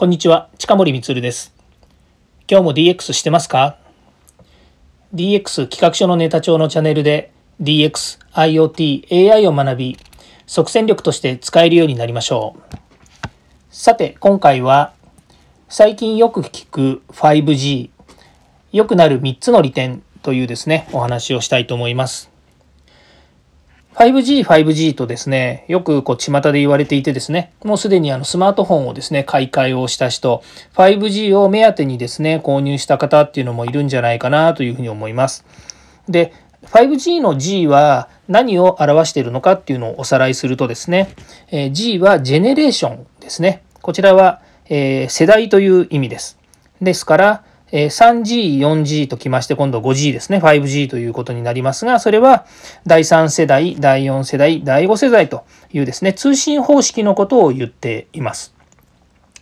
こんにちは、近森光です。今日も DX してますか ?DX 企画書のネタ帳のチャンネルで DX、IoT、AI を学び、即戦力として使えるようになりましょう。さて、今回は最近よく聞く 5G、良くなる3つの利点というですね、お話をしたいと思います。5G、5G とですね、よくこう巷で言われていてですね、もうすでにあのスマートフォンをですね、買い替えをした人、5G を目当てにですね、購入した方っていうのもいるんじゃないかなというふうに思います。で、5G の G は何を表しているのかっていうのをおさらいするとですね、え G はジェネレーションですね。こちらは、え世代という意味です。ですから、3G、4G ときまして、今度 5G ですね。5G ということになりますが、それは第3世代、第4世代、第5世代というですね、通信方式のことを言っています。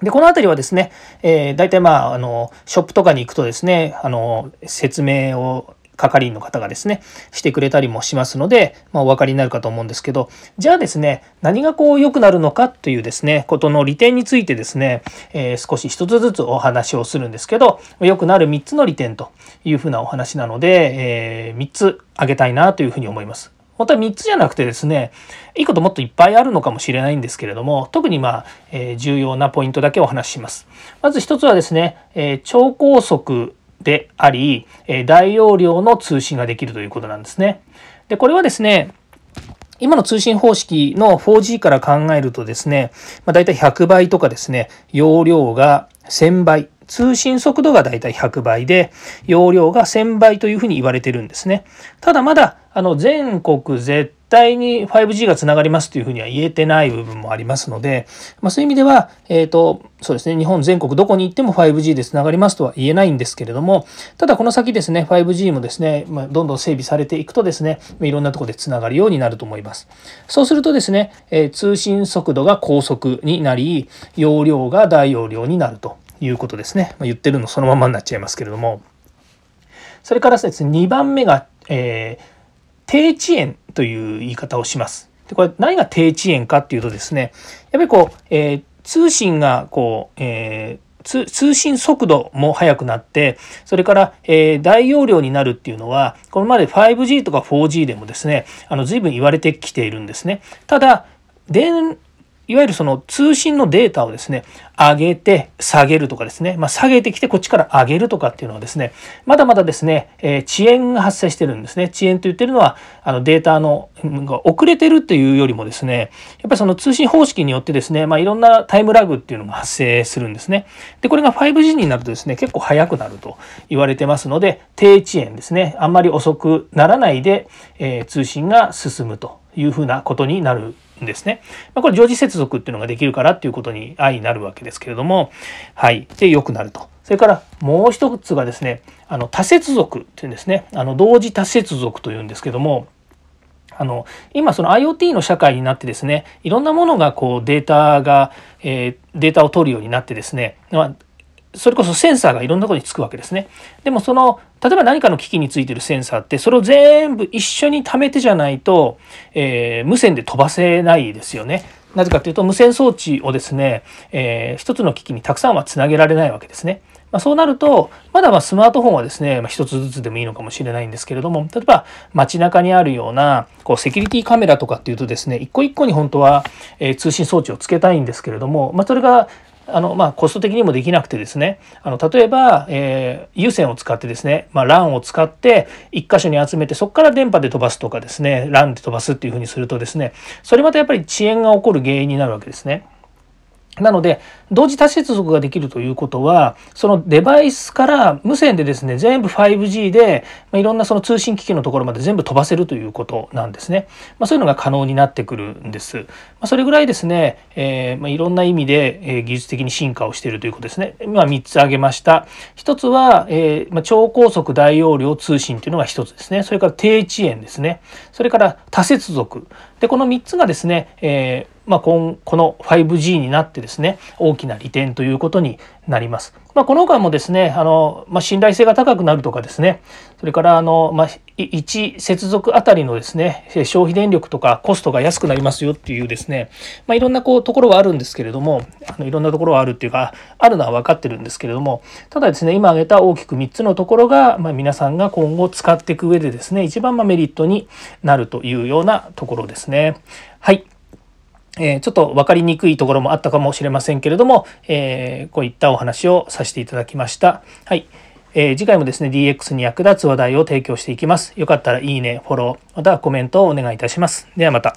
で、このあたりはですね、え、大体まあ、あの、ショップとかに行くとですね、あの、説明を係員の方がですね、してくれたりもしますので、まあ、お分かりになるかと思うんですけど、じゃあですね、何がこう良くなるのかというですね、ことの利点についてですね、えー、少し一つずつお話をするんですけど、良くなる3つの利点というふうなお話なので、えー、3つ挙げたいなというふうに思います。本当は3つじゃなくてですね、いいこともっといっぱいあるのかもしれないんですけれども、特にまあ、えー、重要なポイントだけお話しします。まず1つはですね、え、超高速であり、大容量の通信ができるということなんですね。で、これはですね、今の通信方式の 4G から考えるとですね、まあ、大体100倍とかですね、容量が1000倍、通信速度が大体100倍で、容量が1000倍というふうに言われてるんですね。ただまだ、あの、全国絶対に 5G がつながりますというふうには言えてない部分もありますので、まあ、そういう意味では、えっ、ー、と、そうですね、日本全国どこに行っても 5G でつながりますとは言えないんですけれども、ただこの先ですね、5G もですね、まあ、どんどん整備されていくとですね、いろんなところでつながるようになると思います。そうするとですね、えー、通信速度が高速になり、容量が大容量になるということですね。まあ、言ってるのそのままになっちゃいますけれども、それからですね、2番目が、えー低遅延という言い方をします。でこれ何が低遅延かっていうとですね、やっぱりこう、えー、通信がこう、えー、通信速度も速くなって、それから、えー、大容量になるっていうのは、これまで 5G とか 4G でもですね、あの、随分言われてきているんですね。ただ、電いわゆるその通信のデータをですね、上げて下げるとかですね、まあ、下げてきてこっちから上げるとかっていうのはですね、まだまだですね、えー、遅延が発生してるんですね。遅延と言ってるのは、あのデータのが遅れてるっていうよりもですね、やっぱりその通信方式によってですね、まあ、いろんなタイムラグっていうのも発生するんですね。で、これが 5G になるとですね、結構速くなると言われてますので、低遅延ですね、あんまり遅くならないで、えー、通信が進むというふうなことになるですね。まあ、これ常時接続っていうのができるからっていうことに愛になるわけですけれども、はい。で、良くなると。それからもう一つがですね、あの多接続っていうんですね。あの同時多接続というんですけども、あの今その IoT の社会になってですねいろんなものがこうデータが、えー、データを取るようになってですね、まあ、それこそセンサーがいろんなころにつくわけですね。でもその例えば何かの機器についてるセンサーってそれを全部一緒に貯めてじゃないと、えー、無線で飛ばせないですよね。なぜかというと無線装置をですね、えー、一つの機器にたくさんはつなげられないわけですね。まあ、そうなると、まだまスマートフォンはですね、まあ、一つずつでもいいのかもしれないんですけれども、例えば街中にあるようなこうセキュリティカメラとかっていうとですね、一個一個に本当は、えー、通信装置をつけたいんですけれども、まあ、それがあの、まあ、コスト的にもできなくてですね、あの、例えば、えー、有線を使ってですね、まあ、LAN を使って、1箇所に集めて、そこから電波で飛ばすとかですね、LAN で飛ばすっていうふうにするとですね、それまたやっぱり遅延が起こる原因になるわけですね。なので、同時多接続ができるということは、そのデバイスから無線でですね、全部 5G で、ま、いろんなその通信機器のところまで全部飛ばせるということなんですね。まあ、そういうのが可能になってくるんです。まあ、それぐらいですね、えー、ま、いろんな意味で、え、技術的に進化をしているということですね。今3つ挙げました。1つは、えー、ま、超高速大容量通信というのが1つですね。それから低遅延ですね。それから多接続。で、この3つがですね、えーまあ、この 5G になってですね大きな利点ということになります。まあ、この他もですねあの、まあ、信頼性が高くなるとかですねそれからあの、まあ、1接続あたりのですね消費電力とかコストが安くなりますよっていうですね、まあ、いろんなこうところはあるんですけれどもあのいろんなところはあるっていうかあるのは分かってるんですけれどもただですね今挙げた大きく3つのところが、まあ、皆さんが今後使っていく上でですね一番まメリットになるというようなところですね。はいえー、ちょっと分かりにくいところもあったかもしれませんけれども、えー、こういったお話をさせていただきました。はい。えー、次回もですね、DX に役立つ話題を提供していきます。よかったらいいね、フォロー、またはコメントをお願いいたします。ではまた。